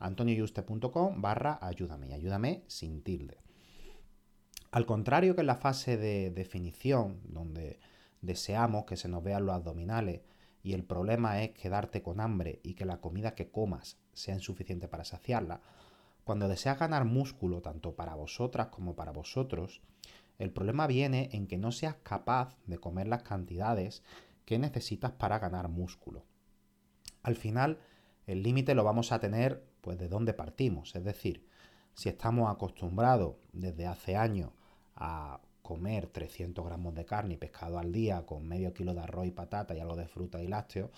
antonioyuste.com barra ayúdame y ayúdame sin tilde. Al contrario que en la fase de definición, donde deseamos que se nos vean los abdominales y el problema es quedarte con hambre y que la comida que comas sea insuficiente para saciarla, cuando deseas ganar músculo tanto para vosotras como para vosotros, el problema viene en que no seas capaz de comer las cantidades que necesitas para ganar músculo. Al final, el límite lo vamos a tener pues de dónde partimos, es decir, si estamos acostumbrados desde hace años a comer 300 gramos de carne y pescado al día con medio kilo de arroz y patata y algo de fruta y lácteos,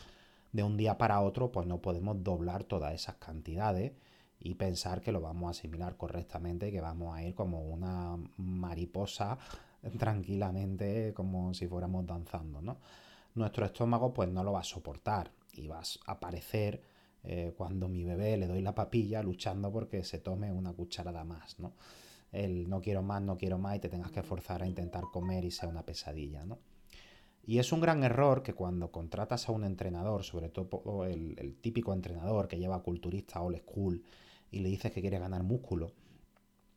de un día para otro pues no podemos doblar todas esas cantidades y pensar que lo vamos a asimilar correctamente y que vamos a ir como una mariposa tranquilamente como si fuéramos danzando, ¿no? Nuestro estómago pues no lo va a soportar y va a aparecer eh, cuando mi bebé le doy la papilla luchando porque se tome una cucharada más, ¿no? El no quiero más, no quiero más y te tengas que forzar a intentar comer y sea una pesadilla, ¿no? Y es un gran error que cuando contratas a un entrenador, sobre todo el, el típico entrenador que lleva culturista old school y le dices que quiere ganar músculo,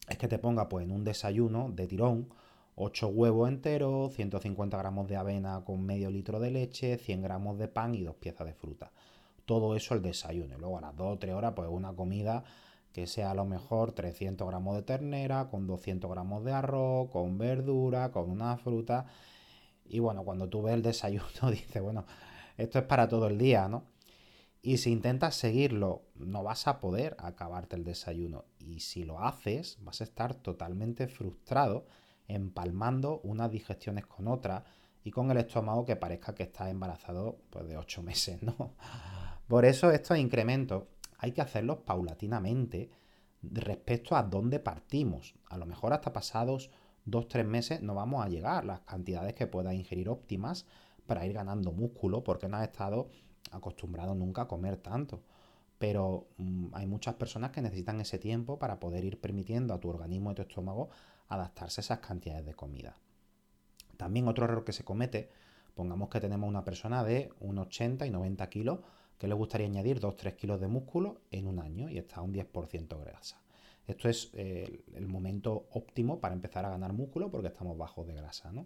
es que te ponga pues en un desayuno de tirón 8 huevos enteros, 150 gramos de avena con medio litro de leche, 100 gramos de pan y dos piezas de fruta todo eso el desayuno. Y luego a las 2 o 3 horas, pues una comida que sea a lo mejor 300 gramos de ternera, con 200 gramos de arroz, con verdura, con una fruta. Y bueno, cuando tú ves el desayuno, dices, bueno, esto es para todo el día, ¿no? Y si intentas seguirlo, no vas a poder acabarte el desayuno. Y si lo haces, vas a estar totalmente frustrado, empalmando unas digestiones con otras y con el estómago que parezca que estás embarazado pues, de 8 meses, ¿no? Por eso estos incrementos hay que hacerlos paulatinamente respecto a dónde partimos. A lo mejor hasta pasados 2-3 meses no vamos a llegar las cantidades que puedas ingerir óptimas para ir ganando músculo porque no has estado acostumbrado nunca a comer tanto. Pero mm, hay muchas personas que necesitan ese tiempo para poder ir permitiendo a tu organismo y tu estómago adaptarse a esas cantidades de comida. También otro error que se comete, pongamos que tenemos una persona de unos 80 y 90 kilos que le gustaría añadir 2-3 kilos de músculo en un año y está a un 10% de grasa. Esto es eh, el momento óptimo para empezar a ganar músculo porque estamos bajos de grasa. ¿no?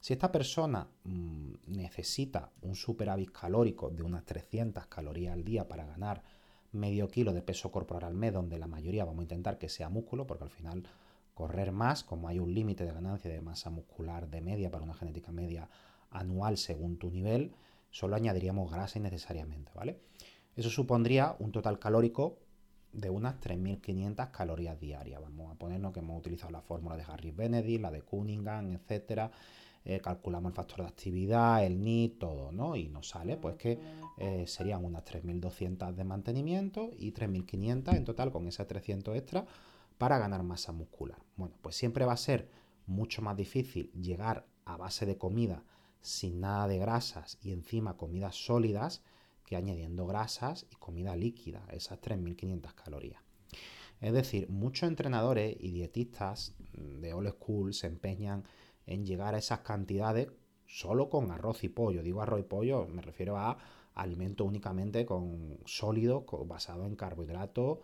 Si esta persona mm, necesita un superávit calórico de unas 300 calorías al día para ganar medio kilo de peso corporal al mes, donde la mayoría vamos a intentar que sea músculo, porque al final correr más, como hay un límite de ganancia de masa muscular de media para una genética media anual según tu nivel, solo añadiríamos grasa innecesariamente, ¿vale? Eso supondría un total calórico de unas 3.500 calorías diarias. Vamos a ponernos que hemos utilizado la fórmula de Harry Benedict, la de Cunningham, etcétera. Eh, calculamos el factor de actividad, el NIT, todo, ¿no? Y nos sale pues que eh, serían unas 3.200 de mantenimiento y 3.500 en total con ese 300 extra para ganar masa muscular. Bueno, pues siempre va a ser mucho más difícil llegar a base de comida sin nada de grasas y encima comidas sólidas que añadiendo grasas y comida líquida, esas 3.500 calorías. Es decir, muchos entrenadores y dietistas de old school se empeñan en llegar a esas cantidades solo con arroz y pollo. Digo arroz y pollo, me refiero a alimento únicamente con sólido, basado en carbohidratos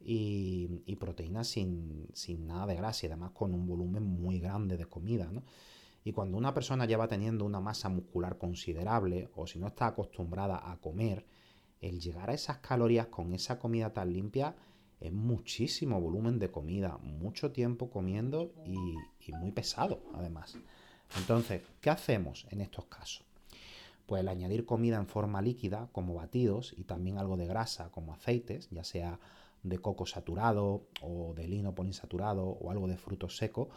y, proteínas sin, sin, nada de grasa y además con un volumen muy grande de comida. Y cuando una persona lleva teniendo una masa muscular considerable o si no está acostumbrada a comer, el llegar a esas calorías con esa comida tan limpia es muchísimo volumen de comida, mucho tiempo comiendo y, muy pesado además. Entonces, ¿qué hacemos en estos casos? Pues el añadir comida en forma líquida, como batidos, y también algo de grasa, como aceites, ya sea de coco saturado o de lino poliinsaturado o algo de frutos secos,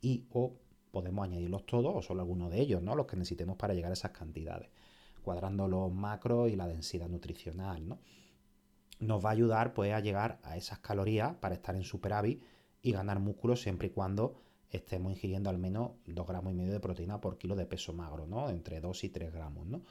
y o podemos añadirlos todos o solo algunos de ellos, ¿no? Los que necesitemos para llegar a esas cantidades, cuadrando los macros y la densidad nutricional, ¿no? Nos va a ayudar pues a llegar a esas calorías para estar en superávit y ganar músculo siempre y cuando estemos ingiriendo al menos 2 gramos y medio de proteína por kilo de peso magro, ¿no? Entre 2 y 3 gramos, ¿no?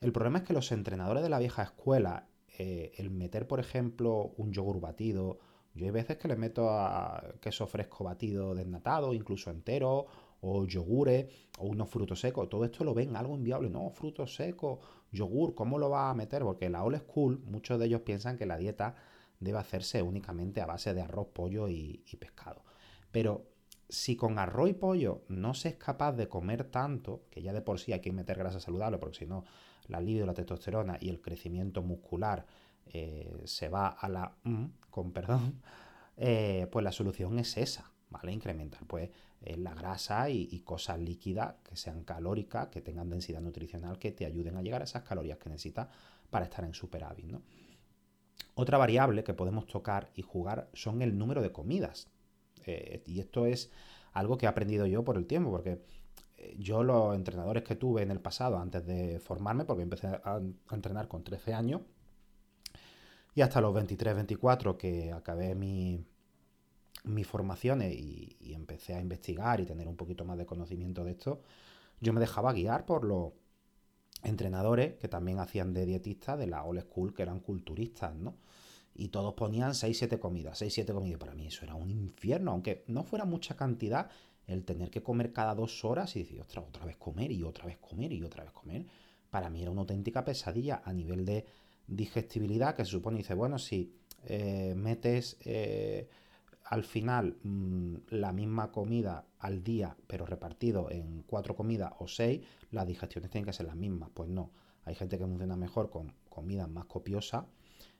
El problema es que los entrenadores de la vieja escuela, eh, el meter, por ejemplo, un yogur batido, yo hay veces que le meto a queso fresco batido desnatado, incluso entero, o yogures, o unos frutos secos, todo esto lo ven algo inviable, no, frutos secos, yogur, ¿cómo lo va a meter? Porque la old school, muchos de ellos piensan que la dieta debe hacerse únicamente a base de arroz, pollo y, y pescado. Pero si con arroz y pollo no se es capaz de comer tanto, que ya de por sí hay que meter grasa saludable, porque si no, la libido, la testosterona y el crecimiento muscular eh, se va a la mm, con perdón, eh, pues la solución es esa, ¿vale? Incrementar pues eh, la grasa y, cosas líquidas que sean calóricas, que tengan densidad nutricional, que te ayuden a llegar a esas calorías que necesitas para estar en superávit, ¿no? Otra variable que podemos tocar y jugar son el número de comidas. Eh, y esto es algo que he aprendido yo por el tiempo, porque eh, yo los entrenadores que tuve en el pasado antes de formarme, porque empecé a, entrenar con 13 años, y hasta los 23, 24 que acabé mi, mis formaciones y, empecé a investigar y tener un poquito más de conocimiento de esto, yo me dejaba guiar por los entrenadores que también hacían de dietistas de la old school, que eran culturistas, ¿no? y todos ponían 6-7 comidas, 6-7 comidas. Para mí eso era un infierno, aunque no fuera mucha cantidad, el tener que comer cada dos horas y decir, otra, otra vez comer y otra vez comer y otra vez comer, para mí era una auténtica pesadilla a nivel de digestibilidad, que se supone, dice, bueno, si eh, metes eh, al final mm, la misma comida al día, pero repartido en cuatro comidas o seis, las digestiones tienen que ser las mismas. Pues no, hay gente que funciona mejor con comidas más copiosas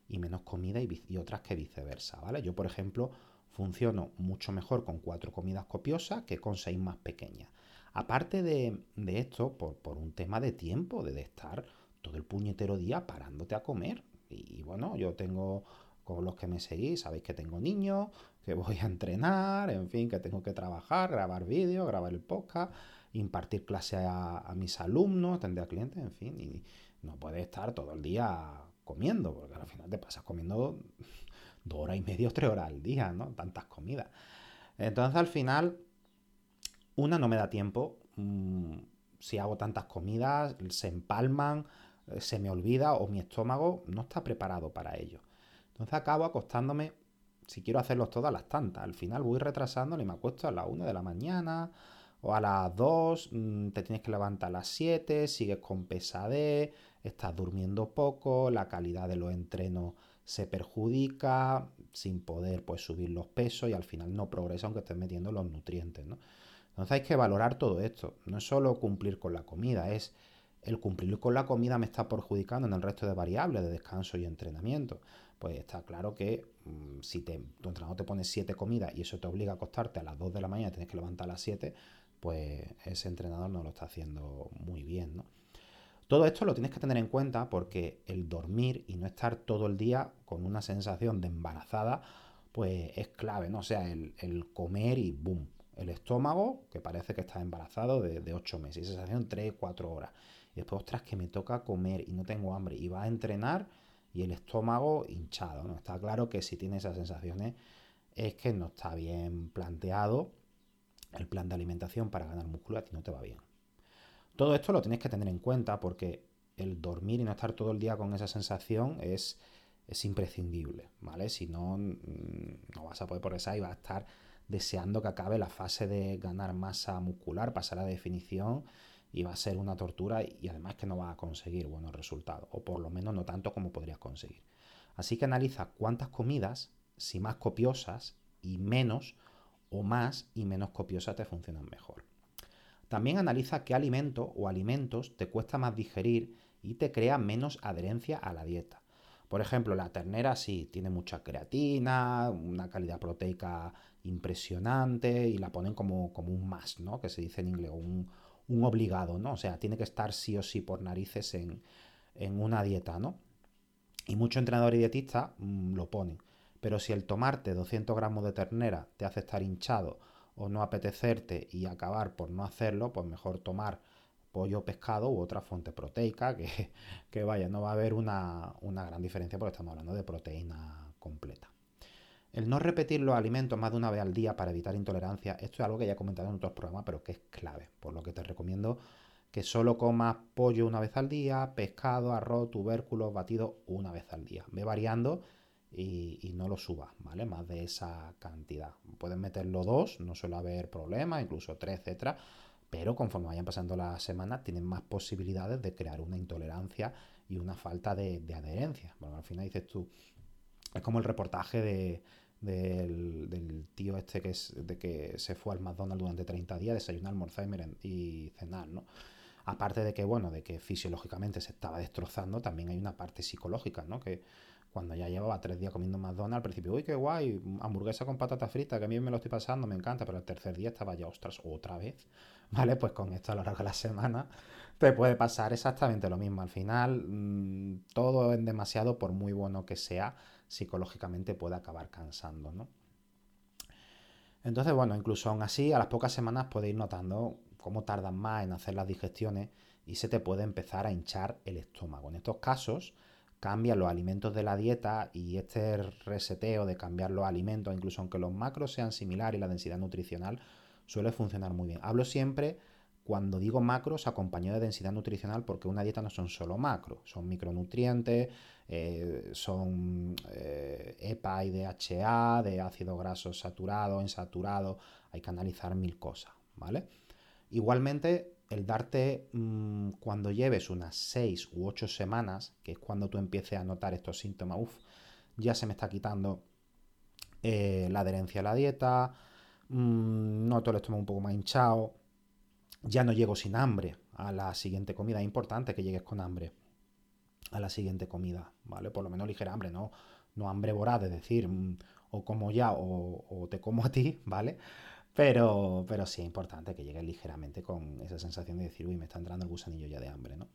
y menos comida y, otras que viceversa, ¿vale? Yo, por ejemplo, funciono mucho mejor con cuatro comidas copiosas que con seis más pequeñas. Aparte de, esto, por, un tema de tiempo, de, estar todo el puñetero día parándote a comer. Y, bueno, yo tengo, con los que me seguís, sabéis que tengo niños, que voy a entrenar, en fin, que tengo que trabajar, grabar vídeos, grabar el podcast, impartir clase a, mis alumnos, atender a clientes, en fin, y no puede estar todo el día comiendo, porque al final te pasas comiendo dos horas y media, tres horas al día, ¿no? Tantas comidas. Entonces al final, una no me da tiempo. Mm, si hago tantas comidas, se empalman, eh, se me olvida o mi estómago no está preparado para ello. Entonces acabo acostándome, si quiero hacerlos todas las tantas. Al final voy retrasando y me acuesto a las 1 de la mañana o a las 2, mm, te tienes que levantar a las 7, sigues con pesadez, estás durmiendo poco, la calidad de los entrenos se perjudica, sin poder pues subir los pesos y al final no progresa aunque estés metiendo los nutrientes. Entonces hay que valorar todo esto. No es solo cumplir con la comida, es el cumplir con la comida me está perjudicando en el resto de variables de descanso y entrenamiento. Pues está claro que mm, si te, tu entrenador te pone 7 comidas y eso te obliga a acostarte a las 2 de la mañana tienes que levantar a las 7, pues ese entrenador no lo está haciendo muy bien, ¿no? Todo esto lo tienes que tener en cuenta porque el dormir y no estar todo el día con una sensación de embarazada, pues es clave, ¿no? O sea, el, comer y boom. El estómago, que parece que está embarazado de, de 8 meses, y sensación 3, 4 horas. Y después, ostras, que me toca comer y no tengo hambre. Y va a entrenar y el estómago hinchado, ¿no? Está claro que si tiene esas sensaciones es que no está bien planteado el plan de alimentación para ganar músculo, a ti no te va bien. Todo esto lo tienes que tener en cuenta porque el dormir y no estar todo el día con esa sensación es, es imprescindible, ¿vale? Si no, mm, no vas a poder progresar y vas a estar deseando que acabe la fase de ganar masa muscular, pasar a la definición y va a ser una tortura y además que no vas a conseguir buenos resultados, o por lo menos no tanto como podrías conseguir. Así que analiza cuántas comidas, si más copiosas y menos, o más y menos copiosas te funcionan mejor. También analiza qué alimento o alimentos te cuesta más digerir y te crea menos adherencia a la dieta. Por ejemplo, la ternera sí tiene mucha creatina, una calidad proteica impresionante y la ponen como, como un más, ¿no? Que se dice en inglés, un, un obligado, ¿no? O sea, tiene que estar sí o sí por narices en, una dieta, ¿no? Y muchos entrenadores y dietistas mm, lo ponen. Pero si el tomarte 200 gramos de ternera te hace estar hinchado o no apetecerte y acabar por no hacerlo, pues mejor tomar pollo, pescado u otra fuente proteica, que, que vaya, no va a haber una, una gran diferencia porque estamos hablando de proteína completa. El no repetir los alimentos más de una vez al día para evitar intolerancia, esto es algo que ya he comentado en otros programas, pero que es clave, por lo que te recomiendo que solo comas pollo una vez al día, pescado, arroz, tubérculos, batidos una vez al día. Ve variando y, no lo subas, ¿vale? Más de esa cantidad. Puedes meterlo dos, no suele haber problema, incluso tres, etcétera, pero conforme vayan pasando las semanas tienes más posibilidades de crear una intolerancia y una falta de, adherencia. Bueno, al final dices tú, es como el reportaje de, del, tío este que, es, de que se fue al McDonald's durante 30 días, desayunar, almorzar y cenar, ¿no? Aparte de que, bueno, de que fisiológicamente se estaba destrozando, también hay una parte psicológica, ¿no? Que cuando ya llevaba tres días comiendo McDonald's, al principio, uy, qué guay, hamburguesa con patata frita, que a mí me lo estoy pasando, me encanta, pero el tercer día estaba ya, ostras, otra vez, ¿vale? Pues con esto a lo largo de la semana te puede pasar exactamente lo mismo. Al final, mm, todo en demasiado, por muy bueno que sea, psicológicamente puede acabar cansando, ¿no? Entonces, bueno, incluso aún así, a las pocas semanas puedes ir notando cómo tardan más en hacer las digestiones y se te puede empezar a hinchar el estómago. En estos casos, cambian los alimentos de la dieta y este reseteo de cambiar los alimentos, incluso aunque los macros sean similares y la densidad nutricional, suele funcionar muy bien. Hablo siempre cuando digo macros acompañado de densidad nutricional porque una dieta no son solo macros, son micronutrientes, eh, son eh, EPA y DHA, de ácido graso saturado, insaturado, hay que analizar mil cosas, ¿vale? Igualmente, el darte mm, cuando lleves unas 6 u 8 semanas, que es cuando tú empieces a notar estos síntomas, uff, ya se me está quitando eh, la adherencia a la dieta, mmm, noto el estómago un poco más hinchado, ya no llego sin hambre a la siguiente comida. Es importante que llegues con hambre a la siguiente comida, ¿vale? Por lo menos ligera hambre, no, no hambre vorada, es decir, mm, o como ya o, te como a ti, ¿vale? Pero, pero sí es importante que llegues ligeramente con esa sensación de decir, uy, me está entrando el gusanillo ya de hambre, ¿no?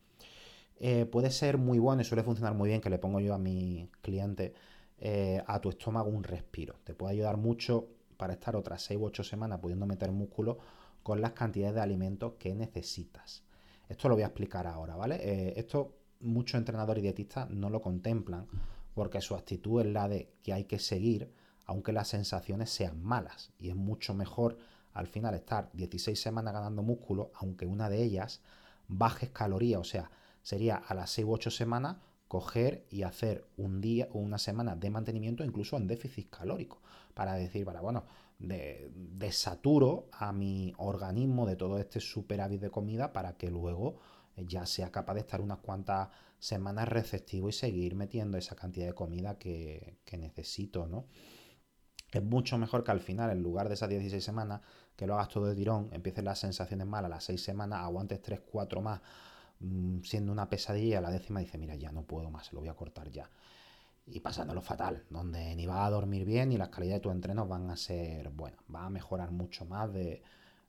Eh, puede ser muy bueno y suele funcionar muy bien que le pongo yo a mi cliente eh, a tu estómago un respiro. Te puede ayudar mucho para estar otras 6 u 8 semanas pudiendo meter músculo con las cantidades de alimentos que necesitas. Esto lo voy a explicar ahora, ¿vale? Eh, esto muchos entrenadores y dietistas no lo contemplan porque su actitud es la de que hay que seguir aunque las sensaciones sean malas. Y es mucho mejor al final estar 16 semanas ganando músculo, aunque una de ellas bajes calorías, o sea, sería a las 6 u 8 semanas coger y hacer un día o una semana de mantenimiento incluso en déficit calórico para decir, para bueno, de, desaturo a mi organismo de todo este superávit de comida para que luego ya sea capaz de estar unas cuantas semanas receptivo y seguir metiendo esa cantidad de comida que, que necesito, ¿no? Es mucho mejor que al final, en lugar de esas 16 semanas, que lo hagas todo de tirón, empieces las sensaciones malas las 6 semanas, aguantes 3, 4 más, mm, siendo una pesadilla, la décima dice, mira, ya no puedo más, lo voy a cortar ya. Y pasándolo fatal, donde ni vas a dormir bien ni las calidades de tus entrenos van a ser buenas, va a mejorar mucho más de,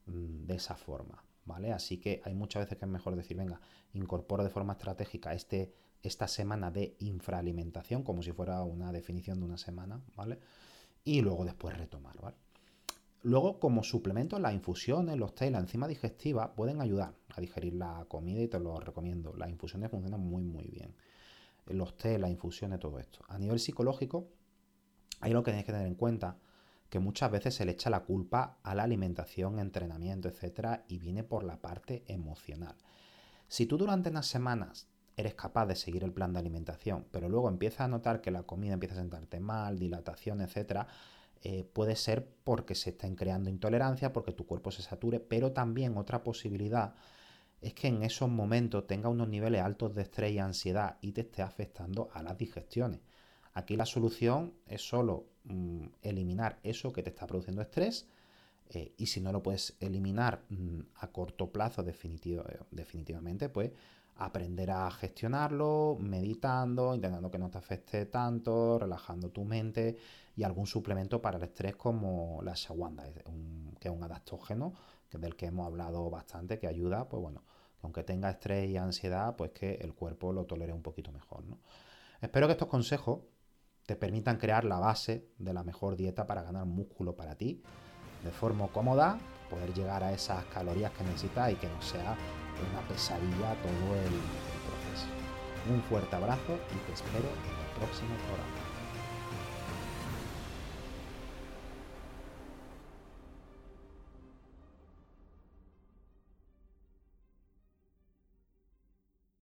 mm, de esa forma, ¿vale? Así que hay muchas veces que es mejor decir, venga, incorporo de forma estratégica este, esta semana de infraalimentación, como si fuera una definición de una semana, ¿vale? y luego después retomar, ¿vale? Luego, como suplemento, las infusiones, los té la enzima digestiva pueden ayudar a digerir la comida y te lo recomiendo. Las infusiones funcionan muy, muy bien. Los té, las infusiones, todo esto. A nivel psicológico, hay lo que tienes que tener en cuenta, que muchas veces se le echa la culpa a la alimentación, entrenamiento, etcétera, y viene por la parte emocional. Si tú durante unas semanas eres capaz de seguir el plan de alimentación, pero luego empiezas a notar que la comida empieza a sentarte mal, dilatación, etc., eh, puede ser porque se estén creando intolerancia, porque tu cuerpo se sature, pero también otra posibilidad es que en esos momentos tenga unos niveles altos de estrés y ansiedad y te esté afectando a las digestiones. Aquí la solución es solo mm, eliminar eso que te está produciendo estrés eh, y si no lo puedes eliminar mm, a corto plazo definitivamente, pues aprender a gestionarlo, meditando, intentando que no te afecte tanto, relajando tu mente y algún suplemento para el estrés como la shawanda, que es un adaptógeno del que hemos hablado bastante, que ayuda, pues bueno, aunque tenga estrés y ansiedad, pues que el cuerpo lo tolere un poquito mejor. Espero que estos consejos te permitan crear la base de la mejor dieta para ganar músculo para ti, de forma cómoda, poder llegar a esas calorías que necesitas y que no sea una pesadilla todo el, proceso. Un fuerte abrazo y te espero en el próximo programa.